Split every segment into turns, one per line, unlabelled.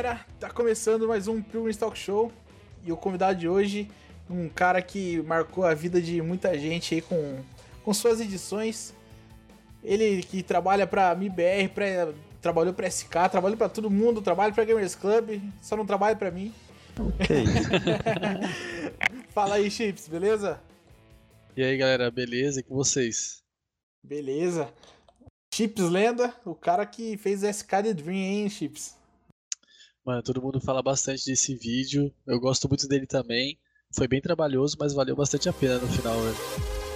galera, tá começando mais um Pilgrim Talk Show e o convidado de hoje, um cara que marcou a vida de muita gente aí com, com suas edições. Ele que trabalha pra MIBR, pra, trabalhou pra SK, trabalhou pra todo mundo, trabalha pra Gamers Club, só não trabalha pra mim. Fala aí, Chips, beleza?
E aí, galera, beleza? E com vocês?
Beleza. Chips Lenda, o cara que fez SK The Dream, hein, Chips?
Mano, todo mundo fala bastante desse vídeo. Eu gosto muito dele também. Foi bem trabalhoso, mas valeu bastante a pena no final, velho.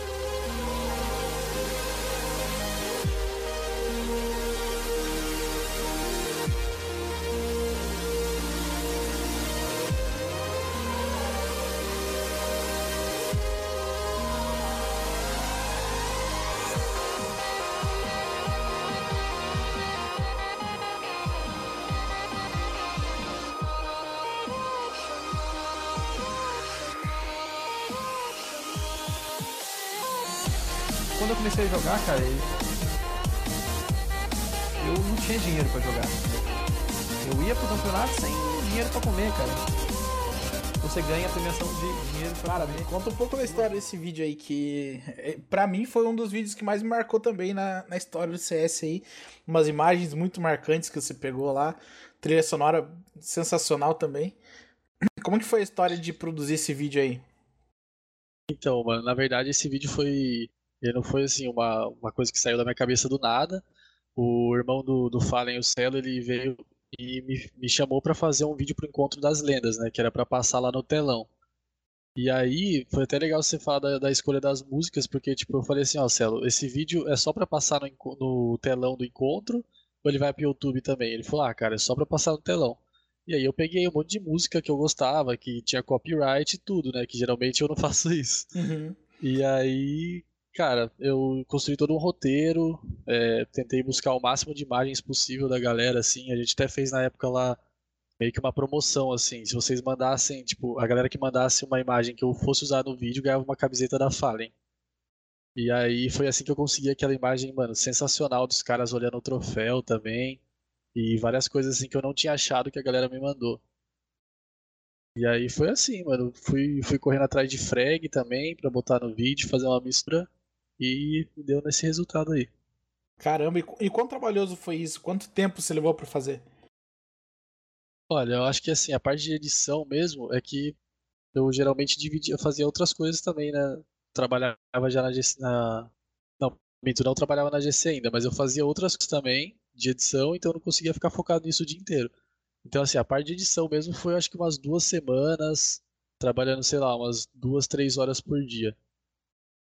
Premiação de dinheiro
Cara, me conta um pouco da história desse vídeo aí, que é, pra mim foi um dos vídeos que mais me marcou também na, na história do CS aí. Umas imagens muito marcantes que você pegou lá, trilha sonora sensacional também. Como que foi a história de produzir esse vídeo aí?
Então, mano, na verdade esse vídeo foi. Ele não foi assim uma, uma coisa que saiu da minha cabeça do nada. O irmão do, do Fallen, o Celo, ele veio e me, me chamou pra fazer um vídeo pro Encontro das Lendas, né? Que era pra passar lá no telão. E aí, foi até legal você falar da, da escolha das músicas, porque, tipo, eu falei assim, ó, Celo, esse vídeo é só pra passar no, no telão do encontro, ou ele vai pro YouTube também? Ele falou, ah, cara, é só pra passar no telão. E aí eu peguei um monte de música que eu gostava, que tinha copyright e tudo, né? Que geralmente eu não faço isso.
Uhum.
E aí, cara, eu construí todo um roteiro, é, tentei buscar o máximo de imagens possível da galera, assim. A gente até fez na época lá meio que uma promoção, assim. Se vocês mandassem, tipo, a galera que mandasse uma imagem que eu fosse usar no vídeo ganhava uma camiseta da Fallen. E aí foi assim que eu consegui aquela imagem, mano, sensacional dos caras olhando o troféu também. E várias coisas assim que eu não tinha achado que a galera me mandou. E aí foi assim, mano. Fui, fui correndo atrás de frag também pra botar no vídeo, fazer uma mistura e deu nesse resultado aí.
Caramba, e, e quão trabalhoso foi isso? Quanto tempo você levou pra fazer?
Olha, eu acho que assim, a parte de edição mesmo é que eu geralmente dividia, fazia outras coisas também, né? Trabalhava já na GC, na... Não, minto, não trabalhava na GC ainda, mas eu fazia outras coisas também de edição, então eu não conseguia ficar focado nisso o dia inteiro. Então, assim, a parte de edição mesmo foi acho que umas duas semanas, trabalhando, sei lá, umas duas, três horas por dia.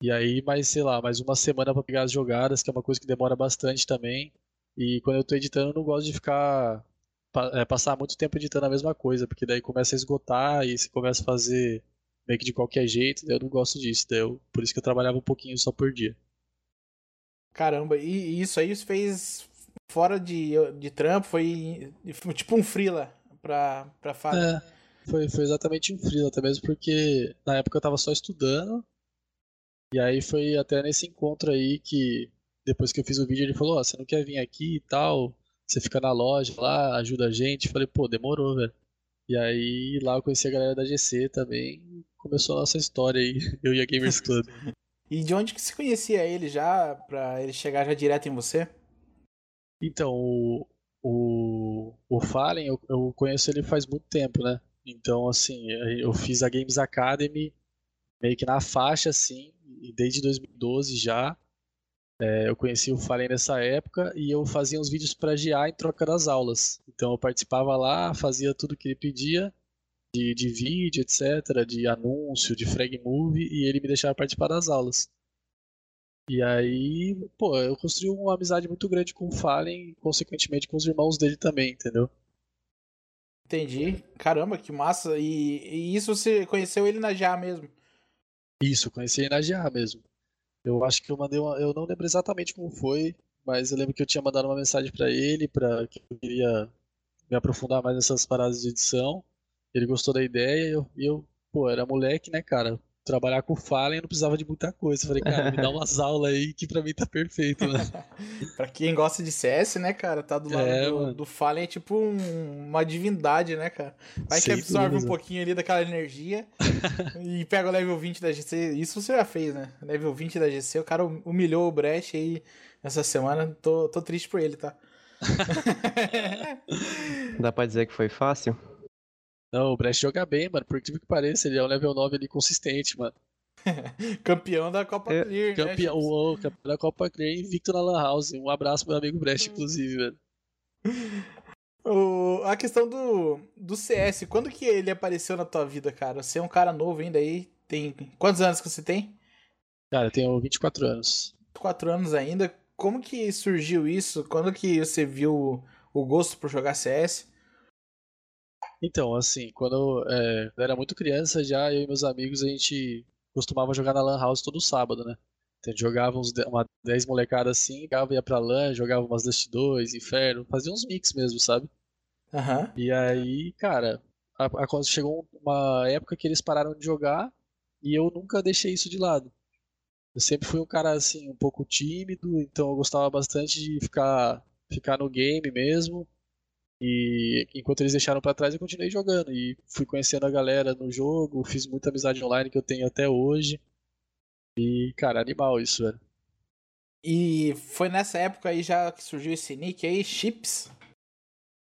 E aí, mais, sei lá, mais uma semana pra pegar as jogadas, que é uma coisa que demora bastante também. E quando eu tô editando, eu não gosto de ficar é, passar muito tempo editando a mesma coisa, porque daí começa a esgotar e você começa a fazer meio que de qualquer jeito, daí eu não gosto disso, eu, por isso que eu trabalhava um pouquinho só por dia.
Caramba, e, isso aí você fez fora de, de trampo, foi, foi tipo um freela pra, pra fazer.
É, foi, foi exatamente um freela, até mesmo porque na época eu tava só estudando, e aí foi até nesse encontro aí que depois que eu fiz o vídeo ele falou, ó, você não quer vir aqui e tal, você fica na loja lá, ajuda a gente, Eu falei, pô, demorou, velho. E aí lá eu conheci a galera da GC também, começou a nossa história aí, eu e a Gamers Club.
E de onde que você conhecia ele já, pra ele chegar já direto em você?
Então, o, o, o Fallen, eu, eu conheço ele faz muito tempo, né? Então, assim, eu fiz a Games Academy meio que na faixa, assim, e desde 2012 já. É, eu conheci o Fallen nessa época e eu fazia uns vídeos pra GA em troca das aulas. Então, eu participava lá, fazia tudo que ele pedia, de, de vídeo, etc., de anúncio, de frag movie, e ele me deixava participar das aulas. E aí, pô, eu construí uma amizade muito grande com o Fallen e, consequentemente, com os irmãos dele também, entendeu?
Entendi. Caramba, que massa. E, e isso você conheceu ele na GA mesmo?
Isso, conheci ele na GA mesmo. Eu acho que eu mandei uma. Eu não lembro exatamente como foi, mas eu lembro que eu tinha mandado uma mensagem pra ele, para que eu queria me aprofundar mais nessas paradas de edição. Ele gostou da ideia e eu, e eu, pô, era moleque, né, cara? Trabalhar com Fallen, eu não precisava de muita coisa. Eu falei, cara, me dá umas aulas aí que pra mim tá perfeito, mano.
pra quem gosta de CS, né, cara, tá do lado
É,
do, do Fallen é tipo um- uma divindade, né, cara? Vai que absorve um pouquinho ali daquela energia e pega o level 20 da GC. Isso você já fez, né? Level 20 da GC, o cara humilhou o Brecht aí essa semana. Tô, tô triste por ele, tá?
Dá pra dizer que foi fácil?
Não, o Brecht joga bem, mano. Por incrível que pareça, ele é um level 9 ali consistente, mano.
Campeão da Copa
É,
Clear,
Campeão,
né?
o, o campeão da Copa Clear invicto na Lan House. Um abraço pro meu amigo. Brecht, inclusive, velho.
O- a questão do, do CS, quando que ele apareceu na tua vida, cara? Você é um cara novo ainda aí, tem... Quantos anos que você tem?
Cara, eu tenho 24 anos.
quatro anos ainda. Como que surgiu isso? Quando que você viu o gosto por jogar CS?
Então, assim, quando é, eu era muito criança já, eu e meus amigos, a gente costumava jogar na Lan House todo sábado, né? Então, a gente jogava uns uma 10 molecadas assim, ligava, ia pra LAN, jogava umas Dust 2, Inferno, fazia uns mix mesmo, sabe?
Aham.
E aí, cara, a, a- chegou uma época que eles pararam de jogar e eu nunca deixei isso de lado. Eu sempre fui um cara, assim, um pouco tímido, então eu gostava bastante de ficar, ficar no game mesmo. E enquanto eles deixaram pra trás, eu continuei jogando. E fui conhecendo a galera no jogo, fiz muita amizade online que eu tenho até hoje. E, cara, animal isso, velho.
E foi nessa época aí já que surgiu esse nick aí, Chips.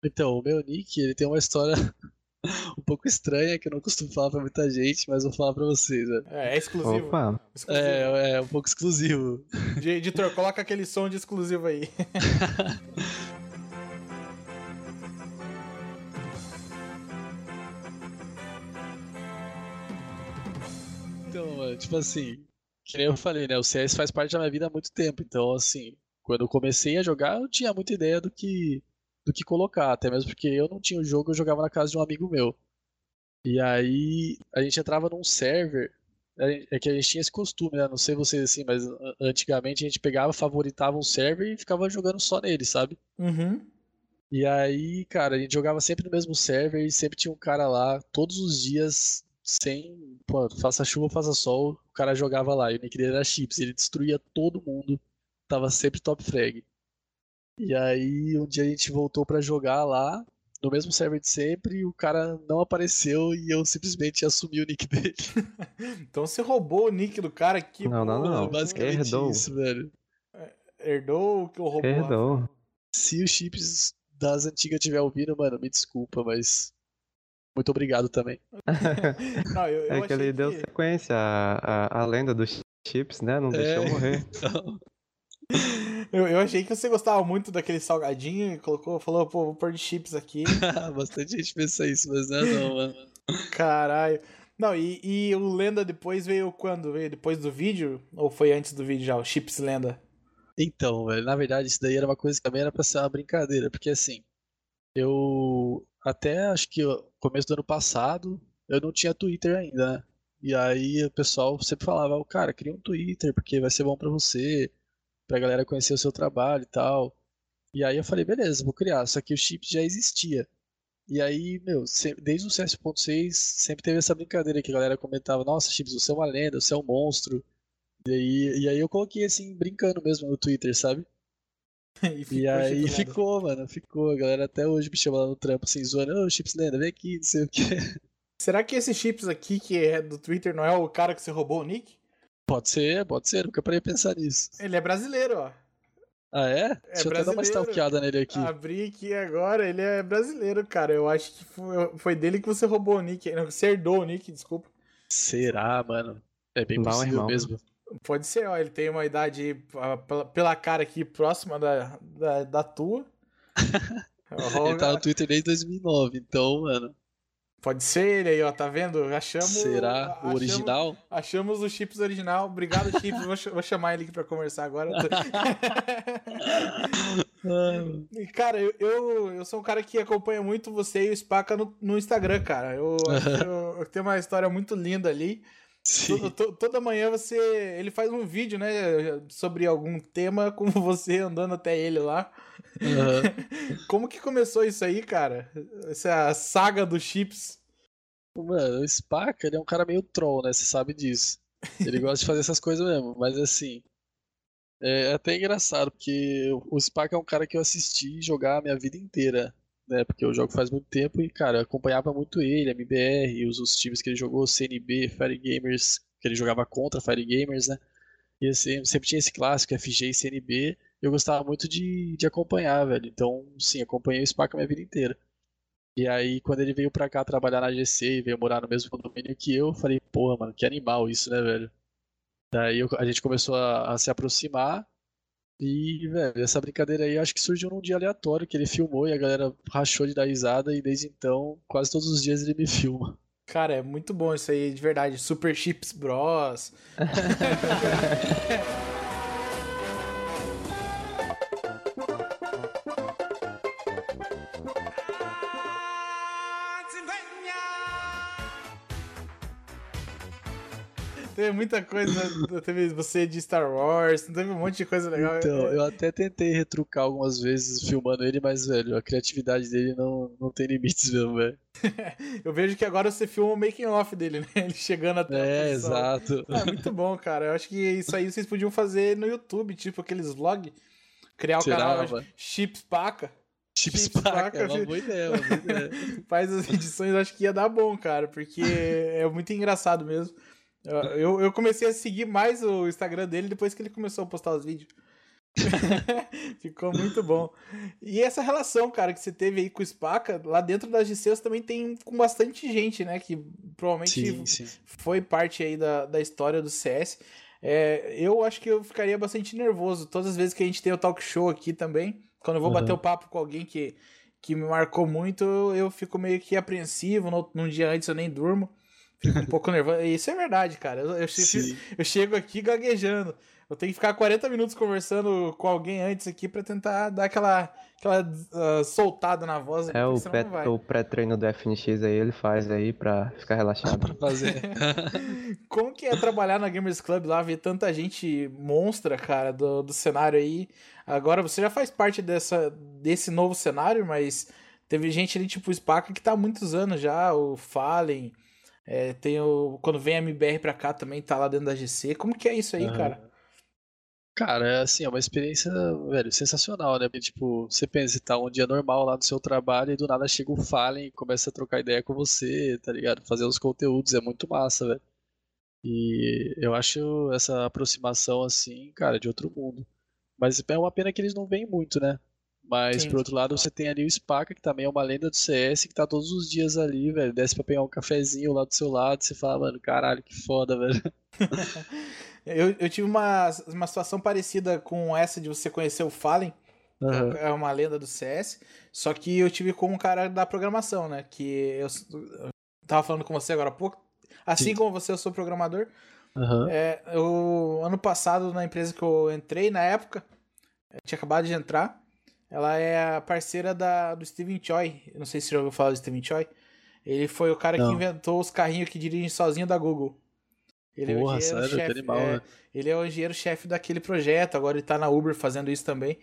Então, o meu nick, ele tem uma história um pouco estranha que eu não costumo falar pra muita gente, mas vou falar pra vocês, velho.
É, é exclusivo.
Opa,
exclusivo.
É, é um pouco exclusivo.
De- Editor, coloca aquele som de exclusivo aí.
Então, mano, tipo assim, que nem eu falei, né? O CS faz parte da minha vida há muito tempo. Então, assim, quando eu comecei a jogar, eu tinha muita ideia do que, do que colocar. Até mesmo porque eu não tinha o jogo, eu jogava na casa de um amigo meu. E aí, a gente entrava num server. é- que a gente tinha esse costume, né? Não sei vocês assim, mas antigamente a gente pegava, favoritava um server e ficava jogando só nele, sabe?
Uhum.
E aí, cara, a gente jogava sempre no mesmo server e sempre tinha um cara lá, todos os dias, sem, pô, faça chuva, faça sol, o cara jogava lá. E o nick dele era Chips, ele destruía todo mundo, tava sempre top frag. E aí, um dia a gente voltou pra jogar lá, no mesmo server de sempre, e o cara não apareceu e eu simplesmente assumi o nick dele.
Então você roubou o nick do cara que
Não, não, não.
Basicamente
Herdou.
isso, velho.
herdou o que eu roubou.
herdou.
Se o Chips das antigas tiver ouvindo, mano, me desculpa, mas muito obrigado também.
Não, eu, eu
É que ele deu
que-
sequência à, à, à lenda dos chips, né? Não deixou
É.
morrer.
Então,
Eu, eu achei que você gostava muito daquele salgadinho e colocou, falou, pô, vou pôr de chips aqui.
Bastante gente pensa isso, mas não é não, mano.
Caralho. Não, e, e o Lenda depois veio quando? Veio depois do vídeo? Ou foi antes do vídeo já? O Chips Lenda?
Então, velho, na verdade, isso daí era uma coisa que também era pra ser uma brincadeira, porque assim, eu até acho que começo do ano passado, eu não tinha Twitter ainda, né? E aí o pessoal sempre falava, "Ô, cara, cria um Twitter, porque vai ser bom pra você, pra galera conhecer o seu trabalho e tal. E aí eu falei, beleza, vou criar, só que o chip já existia. E aí, meu, desde o CS.6 sempre teve essa brincadeira que a galera comentava, nossa, Chips, você é uma lenda, você é um monstro. E aí, e aí eu coloquei assim, brincando mesmo no Twitter, sabe?
e ficou
E aí ficou, mano, ficou. A galera até hoje me chama lá no trampo assim, zoando, ô Chips Lenda, vem aqui, não sei o que.
Será que esse Chips aqui, que é do Twitter, não é o cara que você roubou o nick?
Pode ser, pode ser, nunca parei pensar nisso.
Ele é brasileiro, ó.
Ah, é? Deixa eu até dar uma stalkeada nele aqui.
Abri aqui agora, ele é brasileiro, cara. Eu acho que foi, foi dele que você roubou o nick. Não, você herdou o nick, desculpa.
Será, mano? É bem
Não,
possível
irmão.
mesmo.
Pode ser, ó. Ele tem uma idade, pela, cara aqui, próxima da, da, da tua.
Ele tá no Twitter desde 2009, então, mano.
Pode ser ele aí, ó. Tá vendo? Achamos.
será o
achamos-
original?
Achamos o Chips original. Obrigado, Chips. vou, ch- vou chamar ele aqui pra conversar agora.
Ah,
Cara, eu, eu, eu sou um cara que acompanha muito você e o Spaca no, no Instagram, cara. Eu, eu, eu tenho uma história muito linda ali.
Sim.
To- to- toda manhã você. Ele faz um vídeo, né? Sobre algum tema com você andando até ele lá.
Aham.
Como que começou isso aí, cara? Essa saga dos chips.
Mano, o Spaca, ele é um cara meio troll, né? Você sabe disso. Ele gosta de fazer essas coisas mesmo, mas assim. É até engraçado, porque o Spaca é um cara que eu assisti jogar a minha vida inteira, né? Porque eu jogo faz muito tempo e, cara, acompanhava muito ele, MBR, os, os times que ele jogou, CNB, Fire Gamers, que ele jogava contra Fire Gamers, né? E assim, sempre tinha esse clássico, FG e CNB, eu gostava muito de, de acompanhar, velho. Então, sim, acompanhei o Spaca a minha vida inteira. E aí, quando ele veio pra cá trabalhar na GC e veio morar no mesmo condomínio que eu, eu falei, porra, mano, que animal isso, né, velho? Daí eu- a gente começou a, a se aproximar. E, velho, essa brincadeira aí acho que surgiu num dia aleatório que ele filmou e a galera rachou de dar risada. E desde então, quase todos os dias ele me filma.
Cara, é muito bom isso aí, de verdade. Super Chips Bros. Teve muita coisa. Teve você de Star Wars, teve um monte de coisa legal.
Então, eu até tentei retrucar algumas vezes filmando ele, mas, velho, a criatividade dele não, não tem limites mesmo, velho.
Eu vejo que agora você filma o making off dele, né? Ele chegando até
É, exato.
É muito bom, cara. Eu acho que isso aí vocês podiam fazer no YouTube, tipo aqueles vlogs. Criar o
Será,
canal? Chips Paca.
Chips
Chips
Paca,
Paca,
é uma boa ideia, uma boa ideia.
Faz as edições, acho que ia dar bom, cara. Porque é muito engraçado mesmo. Eu, eu- comecei a seguir mais o Instagram dele depois que ele começou a postar os vídeos. Ficou muito bom. E essa relação, cara, que você teve aí com o Spaca, lá dentro das GCs também tem com bastante gente, né? Que provavelmente
Sim, sim.
foi parte aí da, da história do CS. É, eu acho que eu ficaria bastante nervoso todas as vezes que a gente tem o talk show aqui também. Quando eu vou
Uhum.
bater o papo com alguém que, que me marcou muito, eu fico meio que apreensivo. No, num dia antes eu nem durmo. Fico um pouco nervoso. Isso é verdade, cara. Eu, eu, che-
Sim.
eu chego aqui gaguejando. Eu tenho que ficar 40 minutos conversando com alguém antes aqui pra tentar dar aquela, aquela ah, soltada na voz.
É o,
senão
pré-
não vai.
o pré-treino do FNX aí, ele faz aí pra ficar relaxado.
Pra fazer.
Como que é trabalhar na Gamers Club lá, ver tanta gente monstra, cara, do, do cenário aí? Agora você já faz parte dessa, desse novo cenário, mas teve gente ali, tipo o Spaca, que tá há muitos anos já, o Fallen, é, tem o. Quando vem a MBR pra cá também, tá lá dentro da GC. Como que é isso aí,
Aham.
cara?
Cara, é assim, é uma experiência, velho, sensacional, né? Porque, tipo, você pensa, tá um dia normal lá no seu trabalho e do nada chega o Fallen e começa a trocar ideia com você, tá ligado? Fazer os conteúdos, é muito massa, velho. E eu acho essa aproximação, assim, cara, de outro mundo. Mas é uma pena que eles não vêm muito, né? Mas,
Sim.
por outro lado, você tem ali o Spaca, que também é uma lenda do CS, que tá todos os dias ali, velho. Desce pra pegar um cafezinho lá do seu lado, você fala, mano, caralho, que foda, velho.
Eu, eu tive uma, uma situação parecida com essa de você conhecer o Fallen.
Aham.
É uma lenda do CS. Só que eu tive com um cara da programação, né? Que eu, eu tava falando com você agora há pouco. Assim
Sim.
como você, eu sou programador.
Aham.
É, eu, ano passado, na empresa que eu entrei, na época, eu tinha acabado de entrar. Ela é a parceira da, do Steven Choi. Eu não sei se você já ouviu falar do Steven Choi. Ele foi o cara que
Não.
inventou os carrinhos que dirigem sozinho da Google. Ele é o
Porra,
engenheiro
sério, que
chefe.
animal,
é,
né?
ele é o engenheiro-chefe daquele projeto. Agora ele tá na Uber fazendo isso também.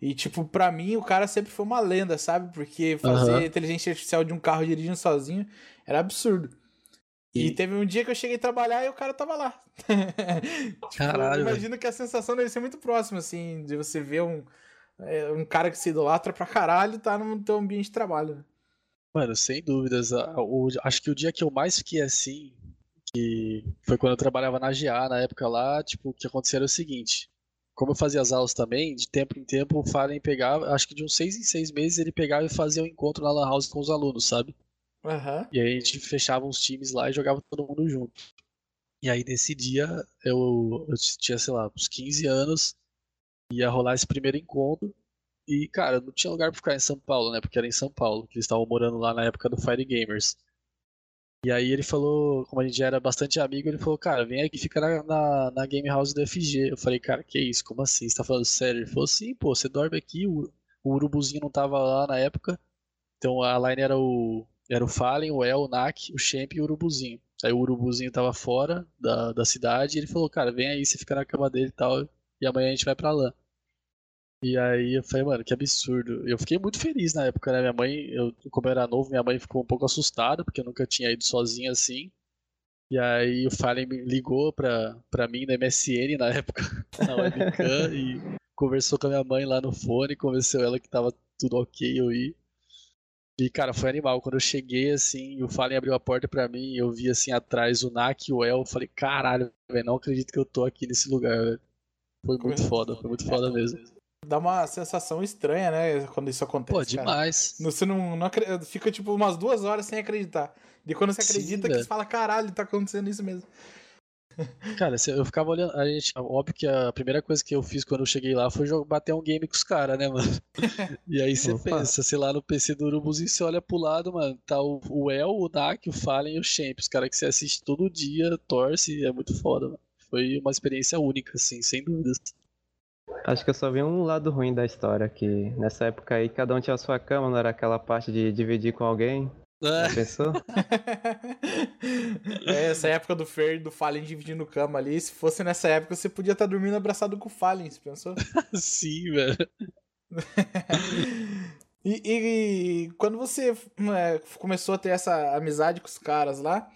E, tipo, pra mim, o cara sempre foi uma lenda, sabe? Porque fazer
Aham.
inteligência artificial de um carro dirigindo sozinho era absurdo. E
E-
teve um dia que eu cheguei a trabalhar e o cara tava lá. tipo,
Caralho,
imagino que a sensação deve ser muito próxima, assim, de você ver um, é, um cara que se idolatra pra caralho tá no teu ambiente de trabalho. né?
Mano, sem dúvidas. a- o- acho que o dia que eu mais fiquei assim, que foi quando eu trabalhava na GA, na época lá, tipo, o que acontecia era o seguinte. Como eu fazia as aulas também, de tempo em tempo o Fallen pegava, acho que de uns seis em seis meses ele pegava e fazia um encontro na Lan House com os alunos, sabe?
Aham.
E aí a gente fechava uns times lá e jogava todo mundo junto. E aí nesse dia eu, eu tinha, sei lá, uns 15 anos, ia rolar esse primeiro encontro. E, cara, não tinha lugar pra ficar em São Paulo, né? Porque era em São Paulo, que eles estavam morando lá na época do Fire Gamers. E aí ele falou, como a gente já era bastante amigo, ele falou, cara, vem aqui fica na, na, na Game House do FG. Eu falei, cara, que isso? Como assim? Você tá falando sério? Ele falou, sim, pô, você dorme aqui, o, o Urubuzinho não tava lá na época. Então a line era o, era o Fallen, o El, o Nak, o Champ e o Urubuzinho. Aí o Urubuzinho tava fora da, da cidade e ele falou, cara, vem aí, você fica na cama dele e tal, e amanhã a gente vai pra lá. E aí eu falei, mano, que absurdo. Eu fiquei muito feliz na época, né? Minha mãe, eu, como eu era novo, minha mãe ficou um pouco assustada, porque eu nunca tinha ido sozinha assim. E aí o Fallen ligou pra, pra mim na MSN na época, na webcam, e conversou com a minha mãe lá no fone, convenceu ela que tava tudo ok eu ir. E, cara, foi animal. Quando eu cheguei, assim, o Fallen abriu a porta pra mim, eu vi, assim, atrás o Nak e o El, eu falei, caralho, velho, não acredito que eu tô aqui nesse lugar, velho. Foi muito foda, foi muito foda mesmo.
Dá uma sensação estranha, né, quando isso acontece,
Pô,
cara.
demais.
Você não, não fica, tipo, umas duas horas sem acreditar. E quando você
Sim,
acredita, que
velho.
você fala, caralho, tá acontecendo isso mesmo.
Cara, eu ficava olhando. A gente, óbvio que a primeira coisa que eu fiz quando eu cheguei lá foi jogar, bater um game com os caras, né, mano? E aí você
Opa.
pensa, sei lá, no PC do Urubuzinho, você olha pro lado, mano, tá o, o El, o Dak, o Fallen e o Champ, os caras que você assiste todo dia, torce, é muito foda, mano. Foi uma experiência única, assim, sem dúvidas.
Acho que eu só vi um lado ruim da história, que nessa época aí cada um tinha a sua cama, não era aquela parte de dividir com alguém. Já pensou?
é, essa época do Fer e do Fallen dividindo cama ali. Se fosse nessa época, você podia estar dormindo abraçado com o Fallen, você pensou?
Sim, velho.
E, e quando você é, começou a ter essa amizade com os caras lá,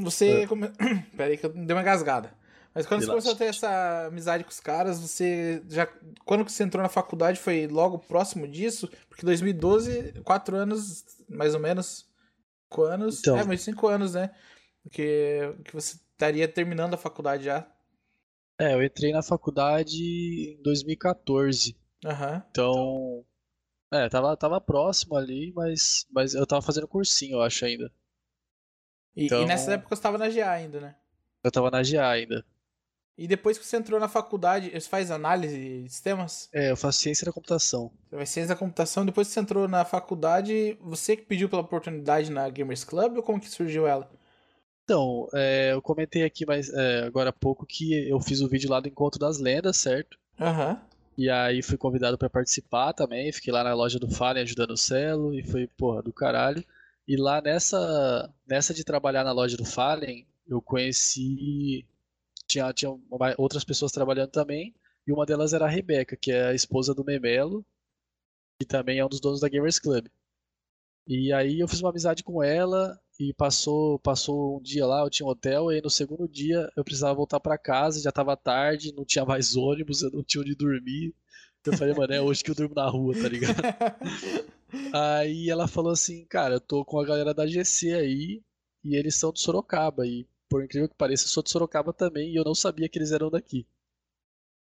você. Come... Pera aí que eu dei uma gasgada. Mas quando você começou a ter essa amizade com os caras, você já. Quando que você entrou na faculdade foi logo próximo disso? Porque 2012, quatro anos, mais ou menos. Cinco anos.
Então.
É, mas cinco anos, né? Que, que você estaria terminando a faculdade já.
É, eu entrei na faculdade em 2014.
Aham.
Então. É, tava, tava próximo ali, mas, mas eu tava fazendo cursinho, eu acho ainda.
E,
Então-
e nessa época você estava na GA ainda, né?
Eu tava na GA ainda.
E depois que você entrou na faculdade, você faz análise de sistemas?
É, eu faço ciência da computação.
Você faz ciência da computação. Depois que você entrou na faculdade, você que pediu pela oportunidade na Gamers Club ou como que surgiu ela?
Então, é, eu comentei aqui mais, é, agora há pouco que eu fiz o vídeo lá do Encontro das Lendas, certo?
Aham.
E aí fui convidado pra participar também, fiquei lá na loja do Fallen ajudando o Celo e foi, porra, do caralho. E lá nessa, nessa de trabalhar na loja do Fallen, eu conheci, tinha, tinha outras pessoas trabalhando também, e uma delas era a Rebeca, que é a esposa do Memelo, que também é um dos donos da Gamers Club. E aí eu fiz uma amizade com ela e passou, passou um dia lá, eu tinha um hotel, e aí no segundo dia eu precisava voltar pra casa, já tava tarde, não tinha mais ônibus, eu não tinha onde dormir. Eu falei, mano, é hoje que eu durmo na rua, tá ligado? Aí ela falou assim, cara, eu tô com a galera da GC aí e eles são de Sorocaba e por incrível que pareça, eu sou de Sorocaba também e eu não sabia que eles eram daqui.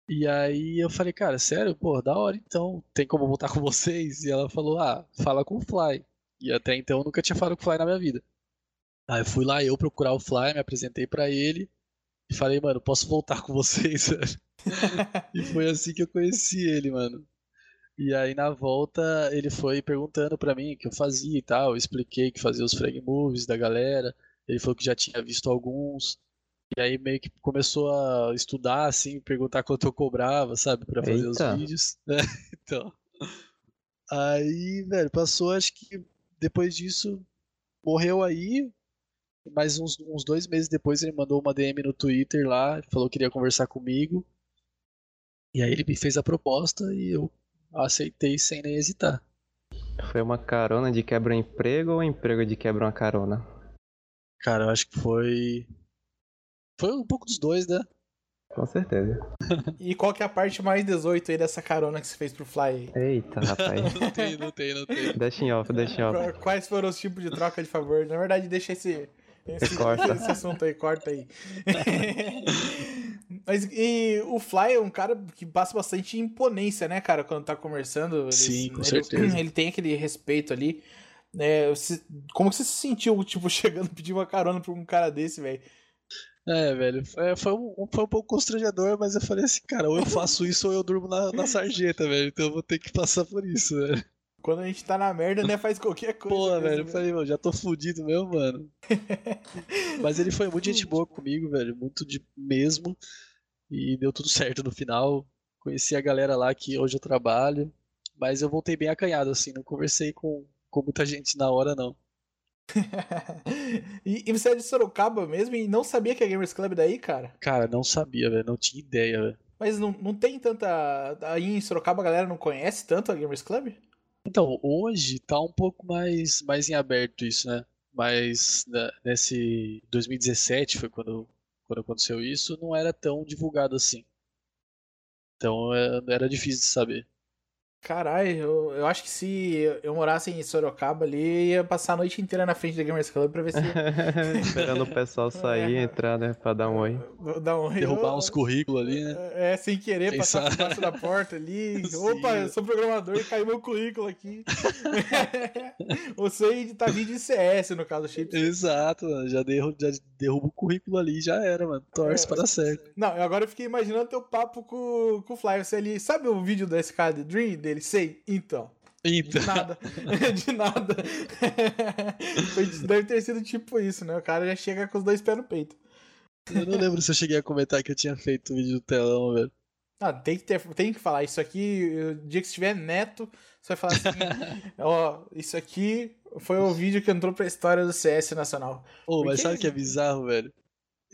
E aí eu falei, cara, sério? Pô, da hora então, tem como voltar com vocês? E ela falou, ah, fala com o Fly. E até então eu nunca tinha falado com o Fly na minha vida. Aí eu fui lá eu procurar o Fly, me apresentei pra ele e falei, mano, posso voltar com vocês? velho?" e foi assim que eu conheci ele, mano. E aí na volta ele foi perguntando pra mim o que eu fazia e tal. Eu expliquei que fazia os frag moves da galera. Ele falou que já tinha visto alguns. E aí meio que começou a estudar, assim, perguntar quanto eu cobrava, sabe, pra fazer os
Eita.
vídeos. né? Então. Aí, velho, passou, acho que depois disso, morreu aí. Mas uns, uns dois meses depois ele mandou uma DM no Twitter lá, falou que queria conversar comigo. E aí ele me fez a proposta e eu aceitei sem nem hesitar.
Foi uma carona de quebra-emprego ou emprego de quebra uma carona?
Cara, eu acho que foi. Foi um pouco dos dois, né?
Com certeza.
E qual que é a parte mais 18 aí dessa carona que você fez pro Fly?
Eita, rapaz.
Não tem, não tem, não tem.
deixa em off, deixa em off.
Quais foram os tipos de troca de favor? Na verdade, deixa esse, esse,
Corta.
esse assunto aí, corta aí. Mas e o Fly é um cara que passa bastante imponência, né, cara, quando tá conversando. Ele-
Sim, com
ele,
certeza.
Ele tem aquele respeito ali. É, você- como que você se sentiu, tipo, chegando pedir uma carona pra um cara desse, velho?
É, velho, foi, foi um, foi um pouco constrangedor, mas eu falei assim, cara, ou eu faço isso ou eu durmo na, na sarjeta, velho. Então eu vou ter que passar por isso, velho.
Quando a gente tá na merda, né, faz qualquer coisa.
Porra,
mesmo,
velho, eu falei, mano, já tô fudido mesmo, mano. Mas ele foi muito gente boa comigo, velho, muito de mesmo. E deu tudo certo no final. Conheci a galera lá que hoje eu trabalho. Mas eu voltei bem acanhado, assim, não conversei com, com muita gente na hora, não.
e, e você é de Sorocaba mesmo e não sabia que a Gamers Club é daí, cara?
Cara, não sabia, velho, não tinha ideia, velho.
Mas não, não tem tanta. Aí em Sorocaba a galera não conhece tanto a Gamers Club?
Então, hoje tá um pouco mais, mais em aberto isso, né? Mas né, nesse 2017 foi quando, quando aconteceu isso, não era tão divulgado assim. Então é, era difícil de saber.
Caralho, eu, eu acho que se eu morasse em Sorocaba ali, ia passar a noite inteira na frente da Gamers Club pra ver se.
Esperando o pessoal sair e entrar, né? Pra dar um oi.
Dar um oi.
Derrubar eu... uns currículos ali, né?
É, sem querer, Quem passar por baixo da porta ali. Sim, Opa, eu sou programador e caiu meu currículo aqui. Você editar vídeo em CS, no caso, Chips.
Exato, mano. Já, derruba, já derruba o currículo ali já era, mano. Torce é, para dar certo.
Não, agora eu fiquei imaginando teu papo com, com o Fly. Você ali. Sabe o vídeo da SK The Dream dele? Sei, então.
Então.
De nada. De nada. Deve ter sido tipo isso, né? O cara já chega com os dois pés no peito.
Eu não lembro se eu cheguei a comentar que eu tinha feito o vídeo do telão, velho.
Ah, tem que, ter, tem que falar. Isso aqui, o dia que estiver neto, você vai falar assim: ó, isso aqui foi o vídeo que entrou pra história do CS Nacional.
Ô, oh, mas sabe o que é bizarro, velho?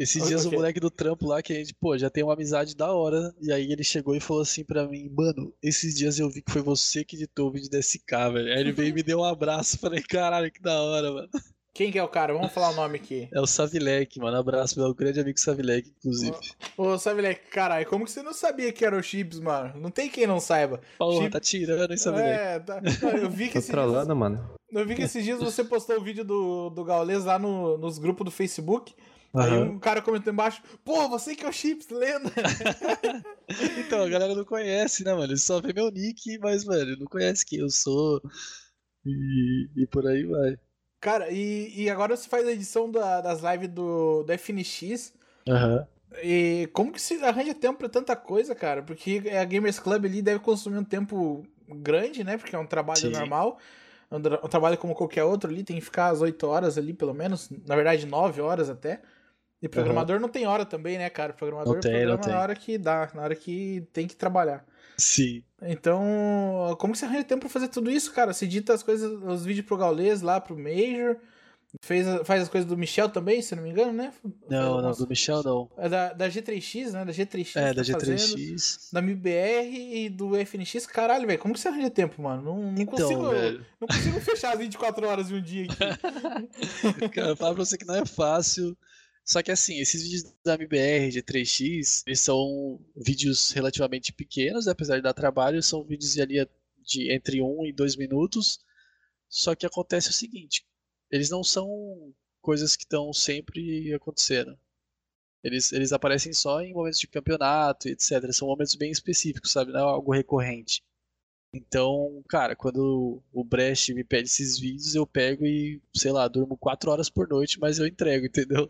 Esses dias okay. o moleque do trampo lá, que a gente, pô, já tem uma amizade da hora, e aí ele chegou e falou assim pra mim, mano, esses dias eu vi que foi você que editou o vídeo da SK, velho. Aí ele veio e me deu um abraço, falei, caralho, que da hora, mano.
Quem que é o cara? Vamos falar o nome aqui.
É o Savilek, mano. Abraço, meu grande amigo Savilek, inclusive.
Ô, ô Savilek, caralho, como que você não sabia que era o Chips, mano? Não tem quem não saiba.
Porra, Chip... tá tirando, hein, Savilek?
É, tá... eu vi que
trolando, dias... mano.
Eu vi que esses dias você postou o vídeo do, do Gaules lá no, nos grupos do Facebook. Uhum. Aí um cara comentou embaixo, pô, você que é o Chips, lenda.
então, a galera não conhece, né, mano? Só vê meu nick, mas, mano, não conhece quem eu sou. E, e por aí vai.
Cara, e, e agora você faz a edição da, das lives do, do FNX.
Aham. Uhum.
E como que se arranja tempo pra tanta coisa, cara? Porque a Gamers Club ali deve consumir um tempo grande, né? Porque é um trabalho Sim. normal. Um, um, trabalho como qualquer outro ali, tem que ficar às 8 horas ali, pelo menos. Na verdade, 9 horas até. E programador uhum. não tem hora também, né, cara? Programador
não tem,
programa
não tem.
na hora que dá, na hora que tem que trabalhar.
Sim.
Então, como que você arranja tempo pra fazer tudo isso, cara? Você edita as coisas, os vídeos pro Gaules lá, pro Major. Fez, faz as coisas do Michel também, se não me engano, né?
Não, não, do Michel não.
É da, da G3X, né? Da G3X.
É, da tá G3X.
Fazendo, da MIBR e do FNX. Caralho, velho, como que você arranja tempo, mano? Não, não
então,
consigo.
Velho.
Não consigo fechar as 24 horas de um dia
aqui. Cara, eu falo pra você que não é fácil. Só que assim, esses vídeos da MBR de 3x, eles são vídeos relativamente pequenos, apesar de dar trabalho, são vídeos ali de entre 1 e 2 minutos. Só que acontece o seguinte, eles não são coisas que estão sempre acontecendo. Eles, eles aparecem só em momentos de campeonato, etc. São momentos bem específicos, sabe? Não é algo recorrente. Então, cara, quando o Brecht me pede esses vídeos, eu pego e, sei lá, durmo 4 horas por noite, mas eu entrego, entendeu?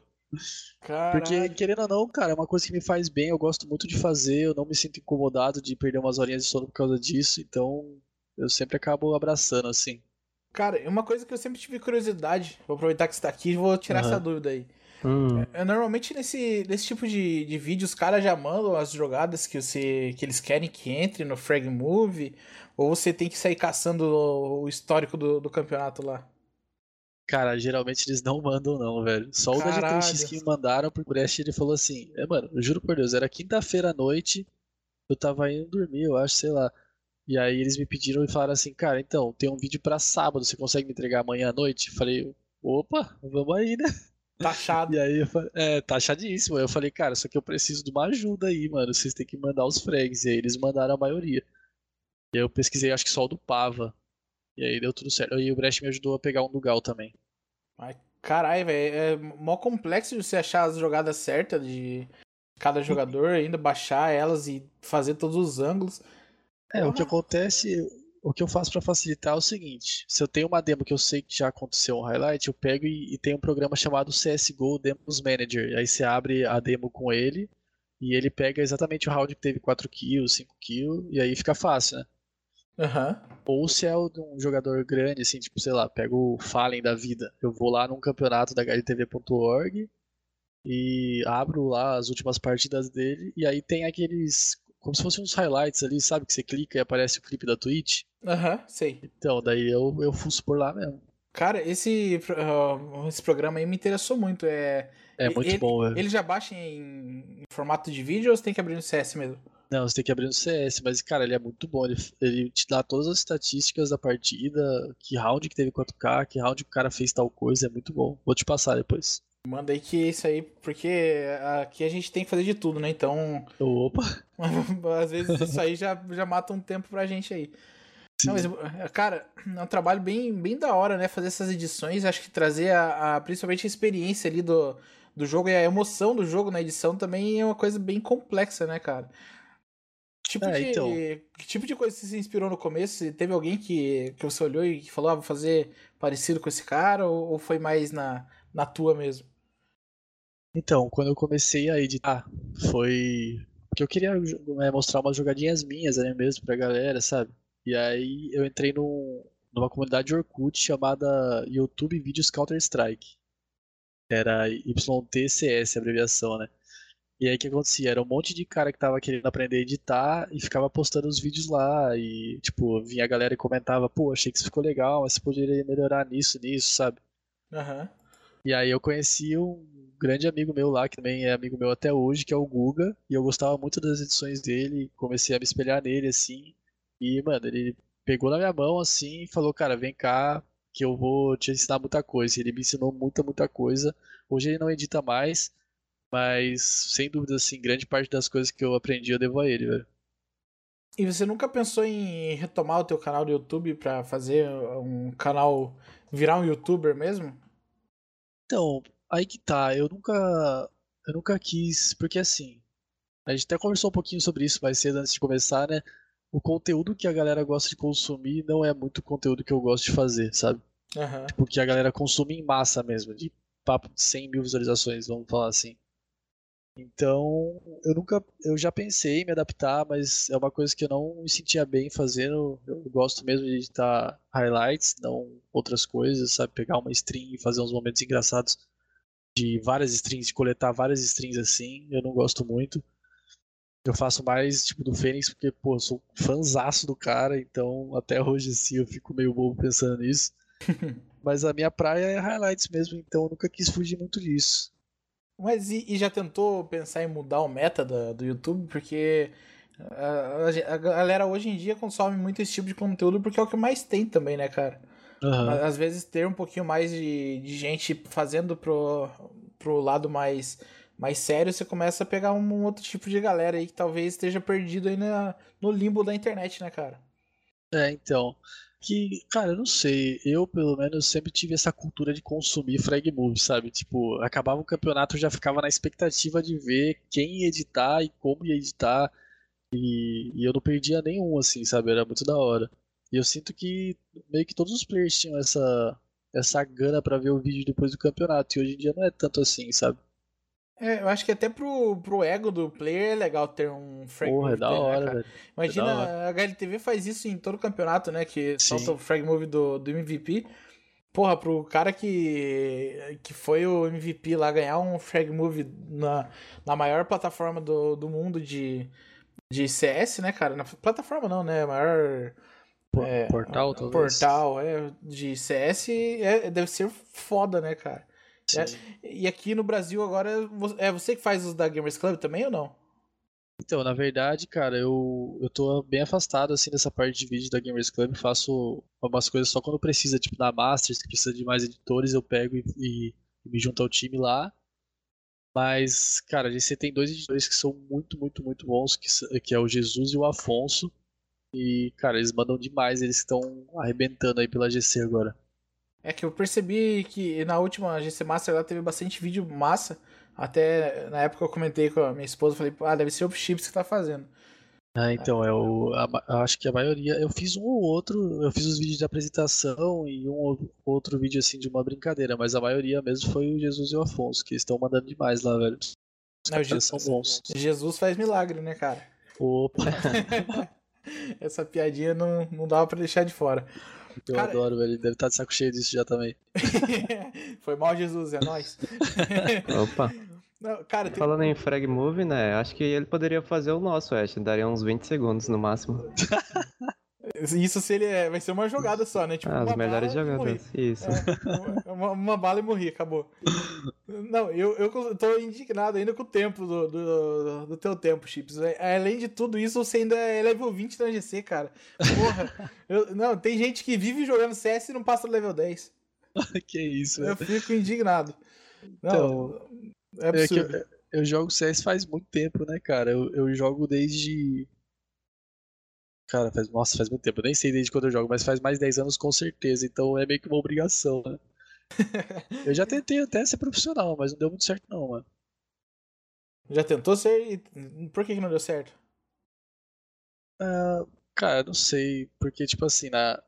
Caralho.
Porque, querendo ou não, cara, é uma coisa que me faz bem, eu gosto muito de fazer, eu não me sinto incomodado de perder umas horinhas de sono por causa disso, então eu sempre acabo abraçando, assim.
Cara, uma coisa que eu sempre tive curiosidade, vou aproveitar que você tá aqui e vou tirar uhum. essa dúvida aí.
Hum.
É, normalmente nesse, nesse tipo de, de vídeo os caras já mandam as jogadas que, você, que eles querem que entre no Frag Move, ou você tem que sair caçando o histórico do, do campeonato lá?
Cara, geralmente eles não mandam, não, velho. Só o da GTX que me mandaram por Brest ele falou assim: É, mano, eu juro por Deus, era quinta-feira à noite, eu tava indo dormir, eu acho, sei lá. E aí eles me pediram e falaram assim: Cara, então, tem um vídeo pra sábado, você consegue me entregar amanhã à noite? Eu falei: Opa, vamos aí, né?
Taxado.
E aí eu falei: É, taxadíssimo. Eu falei: Cara, só que eu preciso de uma ajuda aí, mano. Vocês têm que mandar os frags. E aí eles mandaram a maioria. E aí eu pesquisei, acho que só o do Pava. E aí deu tudo certo. E o Brecht me ajudou a pegar um do Gal também.
Ai, caralho, velho. É mó complexo de você achar as jogadas certas de cada jogador, ainda baixar elas e fazer todos os ângulos.
É, o que acontece, o que eu faço para facilitar é o seguinte: se eu tenho uma demo que eu sei que já aconteceu um highlight, eu pego e, e tem um programa chamado CSGO Demos Manager. Aí você abre a demo com ele e ele pega exatamente o round que teve 4 kills, 5 kills, e aí fica fácil, né?
Uhum.
Ou se é um jogador grande, assim, tipo, sei lá, pega o Fallen da vida. Eu vou lá num campeonato da HLTV.org e abro lá as últimas partidas dele. E aí tem aqueles. Como se fossem uns highlights ali, sabe? Que você clica e aparece o clipe da Twitch.
Aham, uhum, sei.
Então, daí eu, eu fuço por lá mesmo.
Cara, esse, uh, esse programa aí me interessou muito. É,
é muito
ele,
bom, velho.
Ele já baixa em, em, formato de vídeo ou você tem que abrir no CS mesmo?
Não, você tem que abrir no CS, mas, cara, ele é muito bom. Ele, ele te dá todas as estatísticas da partida, que round que teve 4K, que round que o cara fez tal coisa, é muito bom. Vou te passar depois.
Manda aí que isso aí, porque aqui a gente tem que fazer de tudo, né? Então.
Opa!
às vezes isso aí já, já mata um tempo pra gente aí. Não, mas, cara, é um trabalho bem, bem da hora, né? Fazer essas edições, acho que trazer a, a, principalmente a experiência ali do, do jogo e a emoção do jogo na edição também é uma coisa bem complexa, né, cara? Tipo é, de, então... Que tipo de coisa você se inspirou no começo? Teve alguém que, que você olhou e falou, ah, vou fazer parecido com esse cara? Ou, ou foi mais na, na tua mesmo?
Então, quando eu comecei a editar, foi porque eu queria é, mostrar umas jogadinhas minhas ali mesmo pra galera, sabe? E aí eu entrei num, numa comunidade Orkut chamada YouTube Vídeos Counter-Strike. Era YTCS, a abreviação, né? E aí o que acontecia? Era um monte de cara que tava querendo aprender a editar e ficava postando os vídeos lá. E, tipo, vinha a galera e comentava, pô, achei que isso ficou legal, mas você poderia melhorar nisso, nisso, sabe?
Uhum.
E aí eu conheci um grande amigo meu lá, que também é amigo meu até hoje, que é o Guga, e eu gostava muito das edições dele, comecei a me espelhar nele, assim. E, mano, ele pegou na minha mão, assim, e falou, cara, vem cá, que eu vou te ensinar muita coisa. Ele me ensinou muita, muita coisa. Hoje ele não edita mais, mas, sem dúvida, assim, grande parte das coisas que eu aprendi eu devo a ele, velho.
E você nunca pensou em retomar o teu canal do YouTube para fazer um canal, virar um youtuber mesmo?
Então, aí que tá, eu nunca, eu nunca quis, porque assim, a gente até conversou um pouquinho sobre isso mais cedo antes de começar, né? O conteúdo que a galera gosta de consumir não é muito conteúdo que eu gosto de fazer, sabe?
Uhum.
Tipo, que a galera consome em massa mesmo, de papo de 100 mil visualizações, vamos falar assim. Então, eu nunca, eu já pensei em me adaptar, mas é uma coisa que eu não me sentia bem fazendo. Eu gosto mesmo de editar highlights, não outras coisas, sabe? Pegar uma string e fazer uns momentos engraçados de várias strings, de coletar várias strings assim. Eu não gosto muito. Eu faço mais tipo do Fênix porque, pô, eu sou fãzaço do cara, então até hoje assim eu fico meio bobo pensando nisso. mas a minha praia é highlights mesmo, então eu nunca quis fugir muito disso.
Mas e, e, já tentou pensar em mudar o meta do, do YouTube? Porque a, a, galera hoje em dia consome muito esse tipo de conteúdo porque é o que mais tem também, né, cara? Uhum. Às vezes ter um pouquinho mais de, de gente fazendo pro, pro lado mais, mais sério, você começa a pegar um outro tipo de galera aí que talvez esteja perdido aí na, no limbo da internet, né, cara?
É, então que, cara, eu não sei, eu pelo menos sempre tive essa cultura de consumir frag move, sabe? Tipo, acabava o campeonato, eu já ficava na expectativa de ver quem ia editar e como ia editar, e, e eu não perdia nenhum, assim, sabe? Era muito da hora. E eu sinto que meio que todos os players tinham essa, essa gana para ver o vídeo depois do campeonato, e hoje em dia não é tanto assim, sabe?
É, eu acho que até pro, pro ego do player é legal ter um
frag Porra, move. É da dele, né, hora, né, velho.
Imagina, é hora. a HLTV faz isso em todo o campeonato, né? Que Sim. solta o frag move do, do MVP. Porra, pro cara que, que foi o MVP lá ganhar um frag move na, na maior plataforma do, do mundo de, de CS, né, cara? Na plataforma não, né? Maior.
É, portal,
talvez. Portal, é, de CS é, deve ser foda, né, cara? É, e aqui no Brasil agora é você que faz os da Gamers Club também ou não?
Então, na verdade, cara, eu, eu tô bem afastado assim dessa parte de vídeo da Gamers Club, faço algumas coisas só quando precisa, tipo na Masters, que precisa de mais editores, eu pego e, e, e me junto ao time lá. Mas, cara, a gente tem dois editores que são muito, muito, muito bons, que, que é o Jesus e o Afonso. E, cara, eles mandam demais, eles estão arrebentando aí pela GC agora.
É que eu percebi que na última GC Master ela teve bastante vídeo massa. Até na época eu comentei com a minha esposa, falei, ah, deve ser o Chips que tá fazendo.
Ah, então, é o, a, acho que a maioria. Eu fiz um ou outro, eu fiz os vídeos de apresentação e um ou outro vídeo assim de uma brincadeira, mas a maioria mesmo foi o Jesus e o Afonso, que estão mandando demais lá, velho. Os
Não, Jesus, são bons. Jesus faz milagre, né, cara?
Opa!
Essa piadinha não, não dava pra deixar de fora.
Eu Cara... adoro, velho. Ele deve estar tá de saco cheio disso já também.
Foi mal, Jesus, é nóis.
Opa. Não, cara, tem... Falando em frag move, né? Acho que ele poderia fazer o nosso, Ash. Daria uns 20 segundos no máximo.
Isso se ele é, vai ser uma jogada só, né?
Tipo, ah, as melhores jogadas. Isso.
É, uma, uma, bala e morri, acabou. Não, eu, eu tô indignado ainda com o tempo do, do, do teu tempo, Chips. É, além de tudo isso, você ainda é level 20 na GC, cara. Porra. eu, não, tem gente que vive jogando CS e não passa do level 10.
que isso,
Eu fico indignado. Não,
então, é absurdo. É eu, eu, jogo CS faz muito tempo, né, cara? Eu, eu jogo desde. Cara, faz, nossa, faz muito tempo. Eu nem sei desde quando eu jogo, mas faz mais 10 anos com certeza. Então é meio que uma obrigação, né? eu já tentei até ser profissional, mas não deu muito certo não, mano.
Já tentou ser por que, que não deu certo?
Uh, cara, não sei. Porque, tipo assim, na.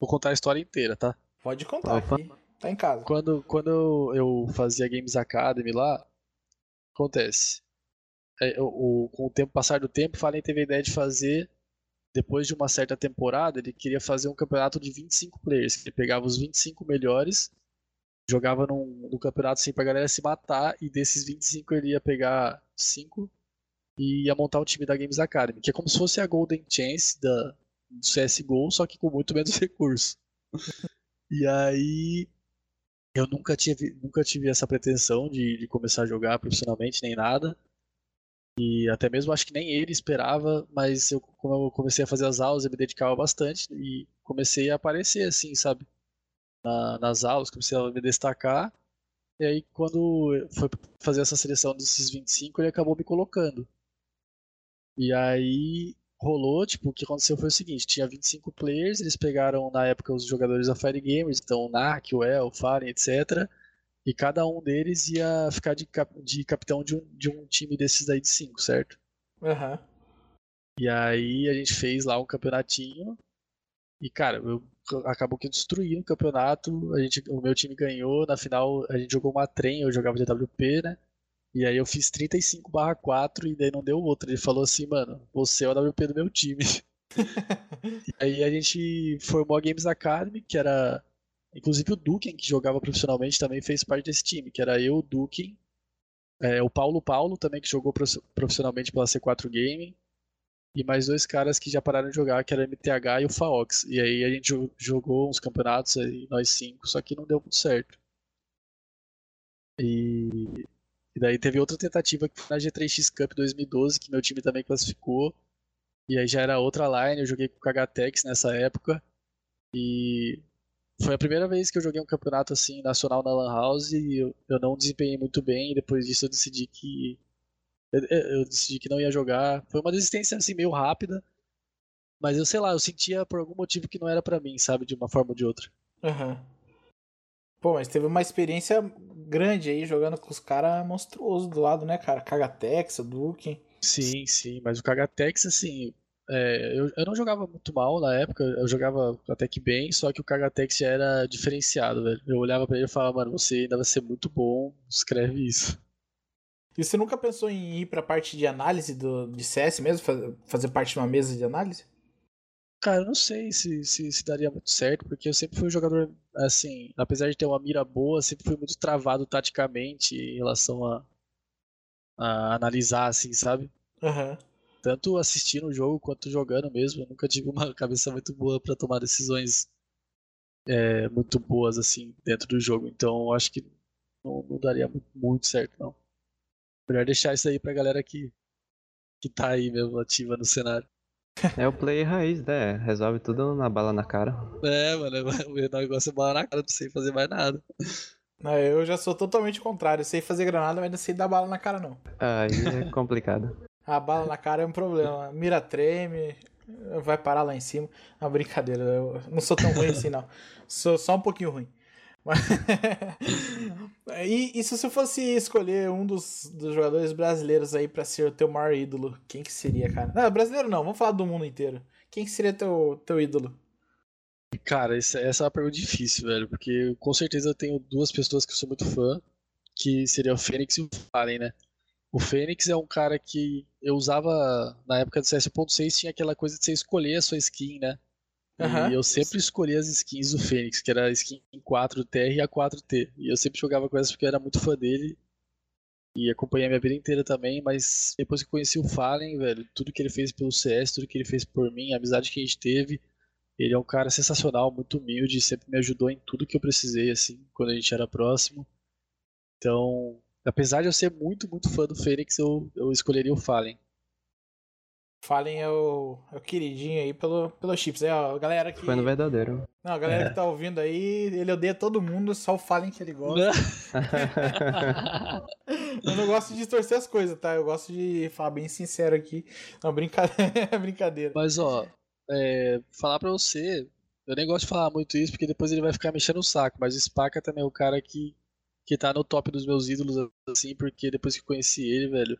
Vou contar a história inteira, tá?
Pode contar Opa. aqui. Tá em casa.
Quando, quando eu fazia Games Academy lá, acontece. É, o, com o tempo passar do tempo, Fallen teve a ideia de fazer depois de uma certa temporada, ele queria fazer um campeonato de 25 players. Ele pegava os 25 melhores, jogava num, num campeonato assim pra galera se matar, e desses 25 ele ia pegar 5 e ia montar o time da Games Academy, que é como se fosse a Golden Chance da, do CSGO, só que com muito menos recursos. e aí eu nunca tive, nunca tive essa pretensão de, de começar a jogar profissionalmente nem nada. E até mesmo acho que nem ele esperava, mas eu, como eu comecei a fazer as aulas, eu me dedicava bastante e comecei a aparecer assim, sabe? Na, nas aulas, comecei a me destacar. E aí, quando foi fazer essa seleção desses 25, ele acabou me colocando. E aí rolou, tipo, o que aconteceu foi o seguinte: tinha 25 players, eles pegaram na época os jogadores da Fire Gamers, então o Nak, o El, o Faren, etc. E cada um deles ia ficar de, cap de capitão de um, de um time desses daí de cinco, certo?
Aham. Uhum.
E aí a gente fez lá um campeonatinho. E, cara, eu, acabou que eu destruí o campeonato. A gente, o meu time ganhou. Na final a gente jogou uma trem, eu jogava de AWP, né? E aí eu fiz 35 barra 4 e daí não deu outro. Ele falou assim, mano, você é o AWP do meu time. e aí a gente formou a Games Academy, que era Inclusive o Duken, que jogava profissionalmente, também fez parte desse time, que era eu, o Duken, é, o Paulo Paulo também, que jogou profissionalmente pela C4 Gaming, e mais dois caras que já pararam de jogar, que era o MTH e o Faox. E aí a gente jogou uns campeonatos aí, nós cinco, só que não deu muito certo. E, e daí teve outra tentativa que foi na G3X Cup 2012, que meu time também classificou. E aí já era outra line, eu joguei com o KGTEX nessa época. E foi a primeira vez que eu joguei um campeonato assim nacional na Lan House e eu, eu não desempenhei muito bem. E depois disso eu decidi que eu, eu, decidi que não ia jogar. Foi uma desistência assim meio rápida, mas eu sei lá, eu sentia por algum motivo que não era para mim, sabe, de uma forma ou de outra.
Uhum. Pô, mas teve uma experiência grande aí jogando com os caras monstruosos do lado, né, cara? Kagatex, o Duke.
Sim, sim, mas o Kagatex, assim, é, eu, eu não jogava muito mal na época, eu jogava até que bem, só que o Kagatex era diferenciado, velho. Eu olhava pra ele e falava, mano, você ainda vai ser muito bom, escreve isso.
E você nunca pensou em ir pra parte de análise do, de CS mesmo? Fazer parte de uma mesa de análise?
Cara, eu não sei se, se, se, daria muito certo, porque eu sempre fui um jogador, assim, apesar de ter uma mira boa, sempre fui muito travado taticamente em relação a, a analisar, assim, sabe?
Aham. Uhum
tanto assistindo o jogo quanto jogando mesmo. Eu nunca tive uma cabeça muito boa para tomar decisões é, muito boas assim dentro do jogo. Então acho que não, não daria muito, certo, não. Melhor deixar isso aí pra galera que, que tá aí mesmo ativa no cenário.
É o play raiz, né? Resolve tudo na bala na cara.
É, mano, o negócio é bala na cara, não sei fazer mais nada.
Não, eu já sou totalmente contrário. Eu sei fazer granada, mas não sei dar bala na cara, não.
Aí é complicado.
A bala na cara é um problema. Mira treme, vai parar lá em cima. Não, brincadeira, eu não sou tão ruim assim, não. Sou só um pouquinho ruim. e, e, se você fosse escolher um dos, dos jogadores brasileiros aí para ser o teu maior ídolo, quem que seria, cara? Não, brasileiro não, vamos falar do mundo inteiro. Quem que seria teu, teu ídolo?
Cara, essa, essa é uma pergunta difícil, velho, porque com certeza eu tenho duas pessoas que eu sou muito fã, que seria o Fênix e o Fallen, né? O Fênix é um cara que eu usava na época do CS.6, tinha aquela coisa de você escolher a sua skin, né? Uhum. E eu sempre escolhi as skins do Fênix, que era a skin 4TR e a 4T. E eu sempre jogava com essas porque eu era muito fã dele. E acompanhei a minha vida inteira também, mas depois que conheci o Fallen, velho, tudo que ele fez pelo CS, tudo que ele fez por mim, a amizade que a gente teve, ele é um cara sensacional, muito humilde, sempre me ajudou em tudo que eu precisei, assim, quando a gente era próximo. Então, apesar de eu ser muito, muito fã do Fênix, eu, eu escolheria o Fallen.
Fallen é o, é o queridinho aí pelo, pelo chips. É, ó, a galera que.
Foi no verdadeiro.
Não, a galera
É.
que tá ouvindo aí, ele odeia todo mundo, só o Fallen que ele gosta. Eu não gosto de distorcer as coisas, tá? Eu gosto de falar bem sincero aqui. Não, brincadeira. brincadeira.
Mas, ó, é, falar pra você, eu nem gosto de falar muito isso, porque depois ele vai ficar mexendo o saco, mas o Spaca também é o cara que, que tá no top dos meus ídolos, assim, porque depois que eu conheci ele, velho,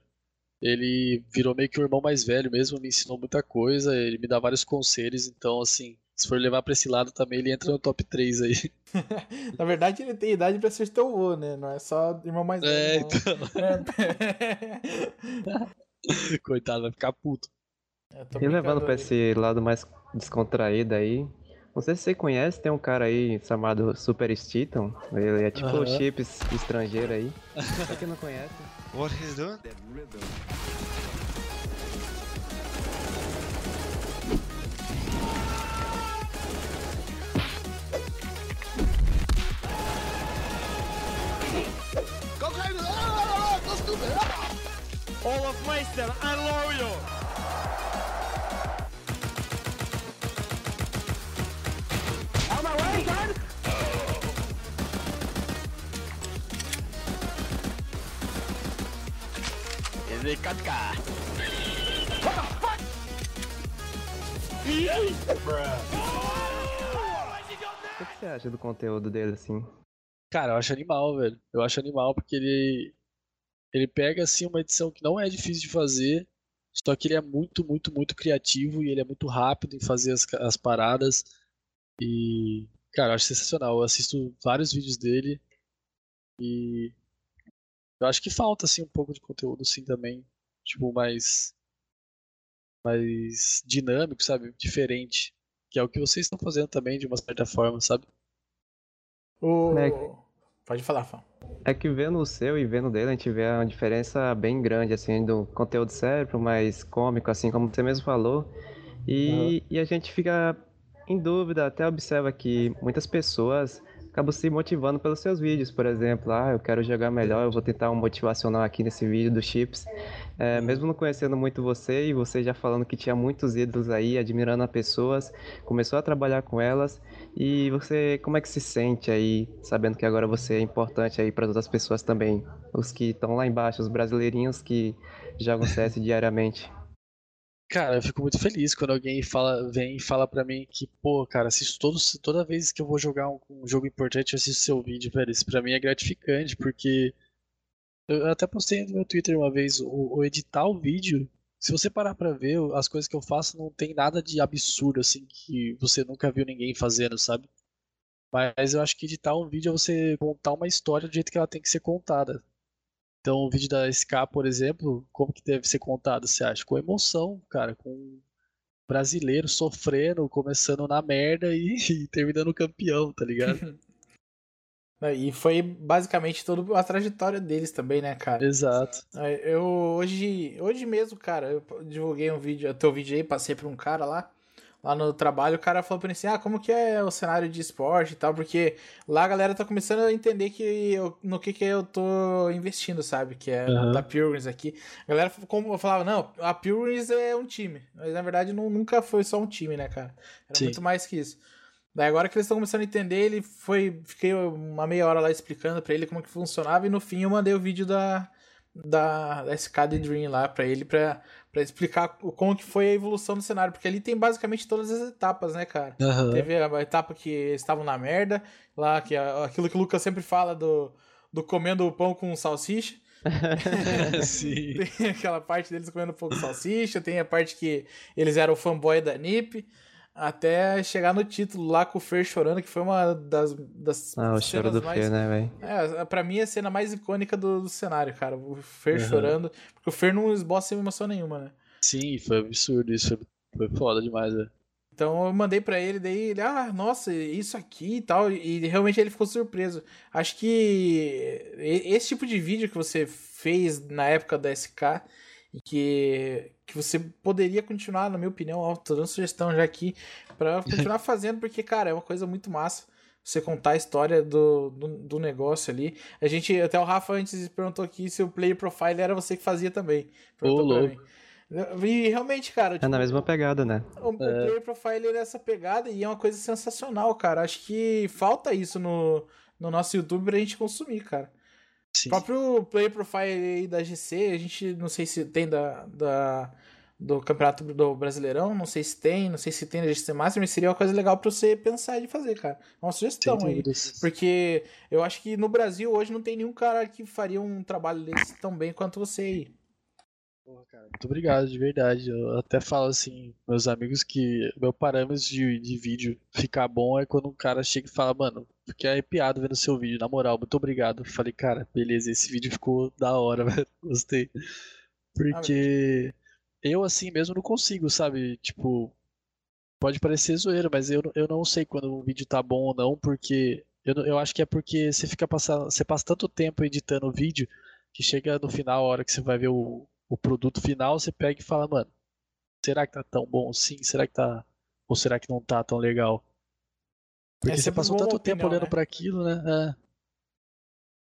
ele virou meio que o irmão mais velho mesmo, me ensinou muita coisa, ele me dá vários conselhos, então, assim, se for levar pra esse lado também, ele entra no top 3 aí.
Na verdade, ele tem idade pra ser teu avô, né? Não é só irmão mais
É,
velho.
então,
não. É.
coitado, vai ficar puto.
Tô
E levando pra esse lado mais descontraído aí, não sei se você conhece, tem um cara aí chamado Super Stiton. Ele é tipo o
Aham.
chips estrangeiro aí. Pra quem não conhece.
What he's doing?
Olaf Meister, I love you! Son! Ele Katka. What the fuck?
O que você acha do conteúdo dele assim?
Cara, eu acho animal, velho. Eu acho animal porque ele ele pega assim uma edição que não é difícil de fazer, só que ele é muito, muito, muito criativo e ele é muito rápido em fazer as, as paradas. E, cara, eu acho sensacional. Eu assisto vários vídeos dele e eu acho que falta assim um pouco de conteúdo assim também, tipo mais mais dinâmico, sabe? Diferente, que é o que vocês estão fazendo também de uma certa forma, sabe?
O...
É.
Pode falar, Fã.
É que vendo o seu e vendo o dele, a gente vê uma diferença bem grande, assim, do conteúdo sério mais cômico, assim, como você mesmo falou. E, e a gente fica em dúvida, até observa que muitas pessoas acabam se motivando pelos seus vídeos, por exemplo, ah, eu quero jogar melhor, eu vou tentar um motivacional aqui nesse vídeo do Chips. É, mesmo não conhecendo muito você e você já falando que tinha muitos ídolos aí, admirando as pessoas, começou a trabalhar com elas. E você, como é que se sente aí, sabendo que agora você é importante aí para outras pessoas também? Os que estão lá embaixo, os brasileirinhos que jogam CS diariamente.
Cara, eu fico muito feliz quando alguém fala, vem e fala pra mim que, pô, cara, assisto todos, toda vez que eu vou jogar um, um jogo importante, eu assisto seu vídeo, velho. Isso pra mim é gratificante, porque eu até postei no meu Twitter uma vez, o, o editar o vídeo, se você parar pra ver, as coisas que eu faço não tem nada de absurdo, assim, que você nunca viu ninguém fazendo, sabe? Mas eu acho que editar um vídeo é você contar uma história do jeito que ela tem que ser contada. Então, o vídeo da SK, por exemplo, como que deve ser contado, você acha? Com emoção, cara, com um brasileiro sofrendo, começando na merda e, e terminando campeão, tá ligado?
E foi basicamente toda a trajetória deles também, né, cara?
Exato.
Eu hoje, hoje mesmo, cara, eu divulguei um vídeo, teu vídeo aí, passei pra um cara lá, lá no trabalho, o cara falou pra mim assim, ah, como que é o cenário de esporte e tal, porque lá a galera tá começando a entender que eu, no que que eu tô investindo, sabe, que é
Aham.
da Pilgrims aqui. A galera como eu falava, não, a Pilgrims é um time, mas na verdade não, nunca foi só um time, né, cara? Era
Sim.
muito mais que isso. Daí agora que eles estão começando a entender, ele foi. Fiquei uma meia hora lá explicando pra ele como que funcionava, e no fim eu mandei o vídeo da, da, da SK The Dream lá pra ele, pra, pra explicar como que foi a evolução do cenário, porque ali tem basicamente todas as etapas, né, cara?
Aham.
Teve a etapa que estavam na merda, lá, que é aquilo que o Lucas sempre fala do, do comendo o pão com salsicha.
Sim.
Tem aquela parte deles comendo pão com salsicha, tem a parte que eles eram fanboy da NiP, até chegar no título lá com o Fer chorando, que foi uma das, das
Ah, o choro do
mais...
Fer, né, velho?
É, pra mim é a cena mais icônica do, do cenário, cara. O Fer
Aham.
chorando, porque o Fer não esboça emoção nenhuma, né?
Sim, foi absurdo isso, foi, foda demais, velho.
Então eu mandei pra ele, daí ele, ah, nossa, isso aqui e tal, e realmente ele ficou surpreso. Acho que esse tipo de vídeo que você fez na época da SK e que, que você poderia continuar, na minha opinião, ó, tô dando sugestão já aqui, pra continuar fazendo, porque, cara, é uma coisa muito massa. você contar a história do, do, do negócio ali. A gente, até o Rafa antes perguntou aqui se o Player Profile era você que fazia também. Pra
louco.
E realmente, cara,
É
tipo,
na mesma pegada, né?
o, o Player Profile é essa pegada e é uma coisa sensacional, cara. Acho que falta isso no, no nosso YouTube pra gente consumir, cara.
Sim.
O próprio Player Profile aí da GC, a gente não sei se tem da, da- do Campeonato do Brasileirão, não sei se tem, não sei se tem da GC Master, mas seria uma coisa legal pra você pensar de fazer, cara. É uma sugestão aí.
dúvidas.
Porque eu acho que no Brasil hoje não tem nenhum cara que faria um trabalho desse tão bem quanto você aí.
Porra, cara, muito obrigado, de verdade. Eu até falo assim, meus amigos, que meu parâmetro de, de vídeo ficar bom é quando um cara chega e fala, mano, fiquei arrepiado vendo seu vídeo, na moral, muito obrigado. Eu Falei, cara, beleza, esse vídeo ficou da hora, velho, gostei. Porque eu assim mesmo não consigo, sabe? Tipo, pode parecer zoeira, mas eu, não- eu não sei quando um vídeo tá bom ou não, porque eu, eu acho que é porque você fica passando, você passa tanto tempo editando o vídeo que chega no final, a hora que você vai ver o, o produto final, você pega e fala, mano, será que tá tão bom assim? Será que tá. Ou será que não tá tão legal? Porque
É
você passou tanto tempo
opinião,
olhando
né?
pra aquilo, né? É.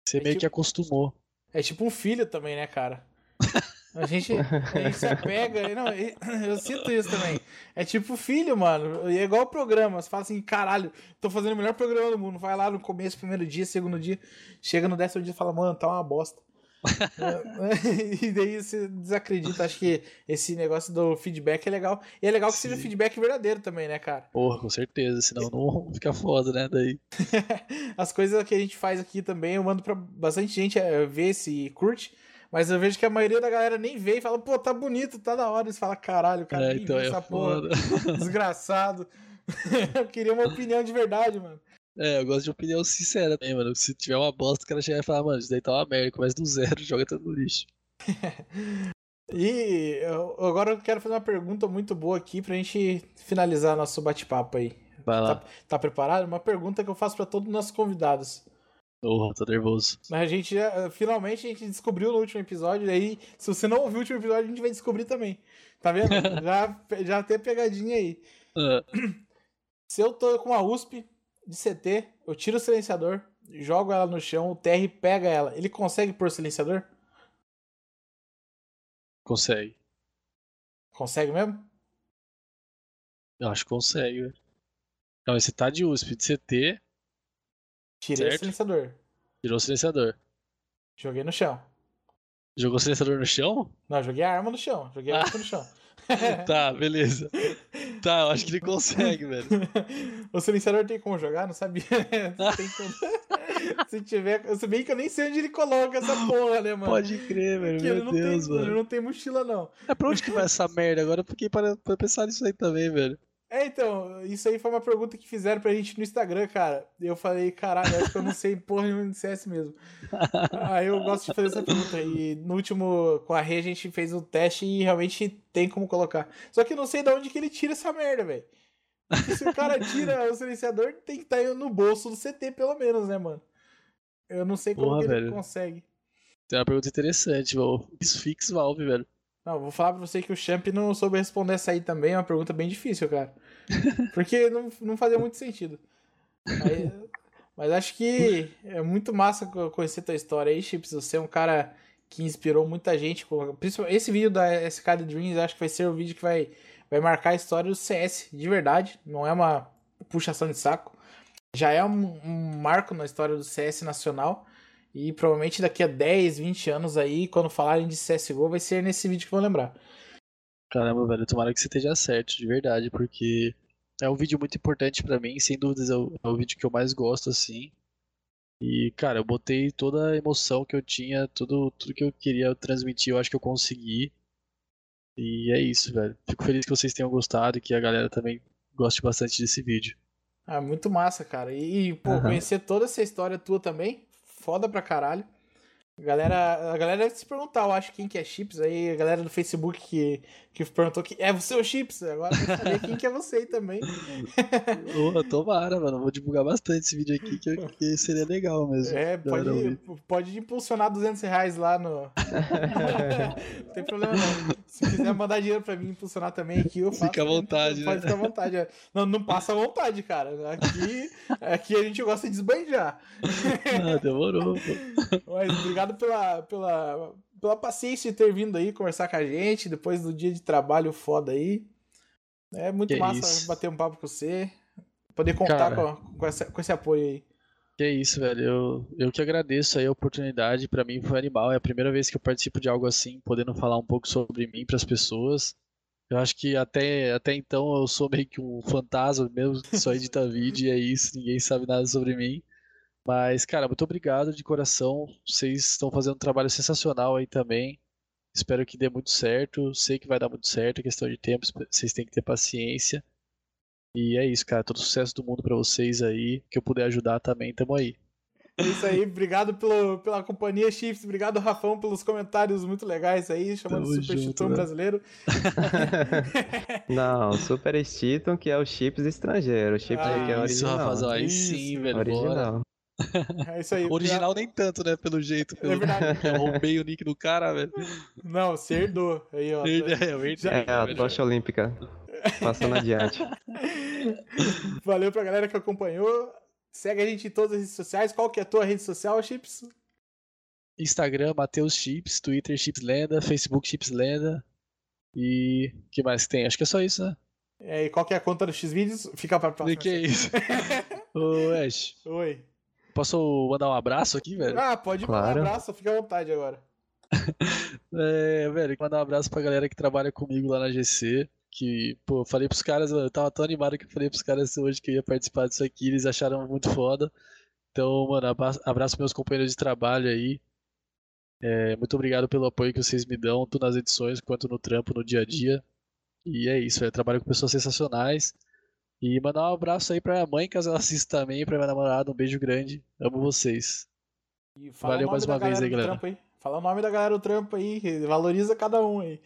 Você
É
meio que
tipo-
acostumou.
É tipo um filho também, né, cara? A gente, a gente se apega. e Não, eu sinto isso também. É tipo filho, mano. E é igual o programa. Você fala assim, caralho, tô fazendo o melhor programa do mundo. Vai lá no começo, primeiro dia, segundo dia. Chega no décimo dia e fala, mano, tá uma bosta. É, e daí você desacredita. Acho que esse negócio do feedback é legal. E é legal que seja
Sim.
feedback verdadeiro também, né, cara?
Porra, com certeza, senão não fica foda, né? Daí.
As coisas que a gente faz aqui também, eu mando pra bastante gente é, ver se curte. Mas eu vejo que a maioria da galera nem vê e fala, pô, tá bonito, tá da hora. Eles falam, caralho, cara,
É, então é
essa porra.
foda.
Desgraçado. eu queria uma opinião de verdade, mano.
É, eu gosto de opinião sincera também, mano. Se tiver uma bosta, o cara chega e fala, mano, isso daí tá uma merda, começa do zero, joga tudo no lixo.
E eu- agora eu quero fazer uma pergunta muito boa aqui pra gente finalizar nosso bate-papo aí.
Vai lá.
Tá, tá preparado? Uma pergunta que eu faço pra todos os nossos convidados.
Porra, tô nervoso.
Mas a gente finalmente a gente descobriu no último episódio, e aí, se você não ouviu o último episódio, a gente vai descobrir também. Tá vendo? já, já tem pegadinha aí.
Ah,
Se eu tô com a USP de CT, eu tiro o silenciador, jogo ela no chão, o TR pega ela. Ele consegue pôr o silenciador?
consegue.
Consegue mesmo?
Eu acho que consegue, velho. Não, esse tá de USP, de CT,
Tirei o
Certo.
silenciador.
tirou o silenciador.
Joguei no chão.
Jogou o silenciador no chão?
Não, joguei a arma no chão. Joguei a
Ah.
arma no chão.
Tá, beleza. Tá, eu acho que ele consegue, velho.
o silenciador tem como jogar? Não sabia. Como- Se tiver. Se bem que eu nem sei onde ele coloca essa porra, né, mano?
Pode crer, velho.
Porque ele
Meu
não,
Deus,
tem, ele
mano.
não tem mochila, não.
É pra onde que vai essa merda? Agora eu fiquei pra pensar nisso aí também, velho.
É, então, isso aí foi uma pergunta que fizeram pra gente no Instagram, cara. Eu falei, caralho, acho que eu não sei porra nenhuma de CS mesmo. aí eu gosto de fazer essa pergunta. E no último, com a Rê, a gente fez o teste e realmente tem como colocar. Só que eu não sei de onde que ele tira essa merda, velho. Se o cara tira o silenciador, tem que estar no bolso do CT, pelo menos, né, mano? Eu não sei como
Porra,
que ele
velho.
consegue.
Tem uma pergunta interessante, velho. Fix Valve, velho.
Não, vou falar pra você que o Champ não soube responder essa aí também. É uma pergunta bem difícil, cara. Porque não, não fazia muito sentido. Aí- mas acho que é muito massa co- conhecer tua história aí, Chips. Você é um cara que inspirou muita gente. principalmente Esse vídeo da SK The Dreams acho que vai ser o vídeo que vai, vai marcar a história do CS de verdade. Não é uma puxação de saco. Já é um, um marco na história do CS nacional. E provavelmente daqui a 10, 20 anos aí, quando falarem de CSGO, vai ser nesse vídeo que vão lembrar.
Caramba, velho, tomara que você esteja certo, de verdade, porque é um vídeo muito importante pra mim, sem dúvidas é o, é o vídeo que eu mais gosto, assim. E, cara, eu botei toda a emoção que eu tinha, tudo, tudo que eu queria transmitir, eu acho que eu consegui. E é isso, velho. Fico feliz que vocês tenham gostado e que a galera também goste bastante desse vídeo.
Ah, muito massa, cara. E, e, pô,
Aham.
conhecer toda essa história tua também, foda pra caralho. A galera, a galera deve se perguntar, eu acho, quem que é Chips aí. A galera do Facebook que, que perguntou que é você o Chips. Agora eu quero saber quem que é você aí também.
Ô, tomara, mano. Vou divulgar bastante esse vídeo aqui, que, que seria legal mesmo.
É, pode, pode impulsionar 200 reais lá no. não tem problema não. Se quiser mandar dinheiro pra mim impulsionar também aqui, eu faço.
Fica à vontade,
Pode
né?
ficar à vontade. é. Não, não passa à vontade, cara. Aqui, aqui a gente gosta de esbanjar.
Ah, demorou, pô.
Mas obrigado pela, pela, pela paciência de ter vindo aí conversar com a gente depois do dia de trabalho foda aí. É muito
Que
massa
isso.
bater um papo com você. Poder contar
Cara.
com, com, essa- com esse apoio aí.
Que é isso, velho. Eu, eu que agradeço aí a oportunidade. Pra mim foi animal. É a primeira vez que eu participo de algo assim, podendo falar um pouco sobre mim pras pessoas. Eu acho que até, até então eu sou meio que um fantasma mesmo, que só edita vídeo e é isso, ninguém sabe nada sobre mim. Mas, cara, muito obrigado de coração. Vocês estão fazendo um trabalho sensacional aí também. Espero que dê muito certo. Sei que vai dar muito certo, é questão de tempo, vocês têm que ter paciência. E é isso, cara. Todo sucesso do mundo pra vocês aí. Que eu puder ajudar também, tamo aí.
É isso aí, obrigado pelo, pela companhia, Chips. Obrigado, Rafão, pelos comentários muito legais aí, chamando
Tamo
Super Chitão
né?
brasileiro.
Não, Super Stiton, que é o chips estrangeiro. O chips
Ah,
aqui é
isso,
original.
Rafael. Aí
Isso,
sim, velho. Bora.
Original.
É isso aí.
Original nem tanto, né? Pelo jeito. Pelo...
É verdade.
Eu roubei o nick do cara, velho.
Não, você herdou. Aí, ó.
É, eu herdei,
É a tocha olímpica. Passando adiante.
Valeu pra galera que acompanhou. Segue a gente em todas as redes sociais. Qual que é a tua rede social, Chips?
Instagram, Matheus Chips, Twitter, Chips Lenda, Facebook, Chips Lenda. E o que mais que tem? Acho que é só isso, né?
É, e qual que é a conta do Xvideos? Fica pra próxima.
que é isso? Ô, Ash,
Oi.
Posso mandar um abraço aqui, velho?
Ah, pode mandar
Claro.
um abraço, fica à vontade agora.
É, velho, mandar um abraço pra galera que trabalha comigo lá na GC. Que, pô, eu falei pros caras, eu tava tão animado que eu falei pros caras hoje que eu ia participar disso aqui, eles acharam muito foda. Então, mano, abra- abraço meus companheiros de trabalho aí. É, muito obrigado pelo apoio que vocês me dão, tanto nas edições quanto no trampo, no dia a dia. E é isso, eu trabalho com pessoas sensacionais. E mandar um abraço aí pra minha mãe, caso ela assista também, pra minha namorada, um beijo grande. Amo vocês.
E fala
Valeu
o nome
mais
da
uma vez aí, galera.
Aí. Fala o nome da galera do trampo aí, valoriza cada um aí.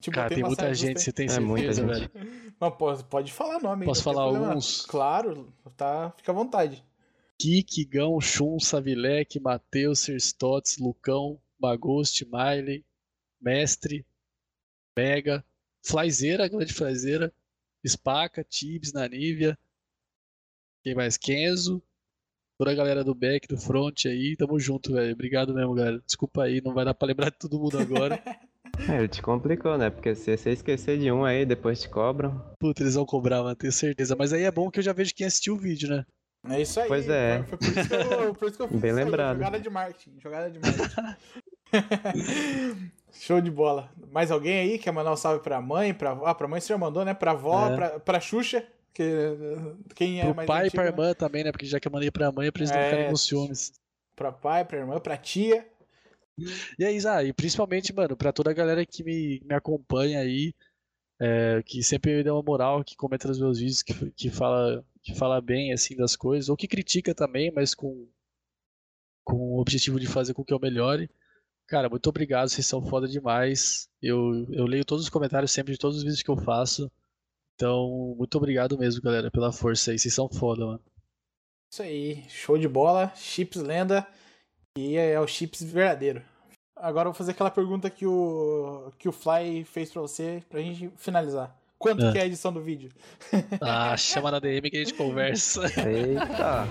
Te
Cara, tem
uma
muita gente, você tem
É muita
certeza,
gente.
velho?
Não, pode, pode falar nome aí.
Posso
tem
falar alguns?
Claro, tá, fica à vontade.
Kiki, Gão, Chum, Savilec, Matheus, Serstotes, Lucão, Bagoste, Miley, Mestre, Mega, Flyzeira, grande Flyzeira, Spaca, Tibs, Nanívia, quem mais? Kenzo, toda a galera do back, do front aí, tamo junto, velho. Obrigado mesmo, galera. Desculpa aí, não vai dar pra lembrar de todo mundo agora.
É, ele te complicou, né? Porque se você esquecer de um aí, depois te cobram.
Puta, eles vão cobrar, mano, tenho certeza. Mas aí é bom que eu já vejo quem assistiu o vídeo, né?
É isso aí.
Pois é.
Foi por isso que eu, por isso que eu fiz
Bem
isso aí,
lembrado.
Jogada de marketing. Jogada de marketing. Show de bola. Mais alguém aí quer mandar um salve pra mãe? Pra, ah, pra mãe você já mandou, né? Pra avó,
É.
pra, pra Xuxa. Que, quem é
Pro
mais
pai e pra
né?
irmã também, né? Porque já que eu mandei pra mãe, é pra eles não
É.
ficarem com ciúmes.
Pra pai, pra irmã, pra tia.
E aí, ah, e principalmente, mano, pra toda a galera que me, me acompanha aí, é, que sempre me dá uma moral, que comenta nos meus vídeos, que, que fala, que fala bem, assim, das coisas, ou que critica também, mas com, com o objetivo de fazer com que eu melhore. Cara, muito obrigado, vocês são foda demais. Eu, eu leio todos os comentários sempre de todos os vídeos que eu faço. Então, muito obrigado mesmo, galera, pela força aí, vocês são foda, mano.
Isso aí. Show de bola. Chips lenda. E é o chips verdadeiro. Agora eu vou fazer aquela pergunta que o, que o Fly fez pra você, pra gente finalizar. Quanto
É.
que é a edição do vídeo?
Ah, chama na DM que a gente conversa.
Eita!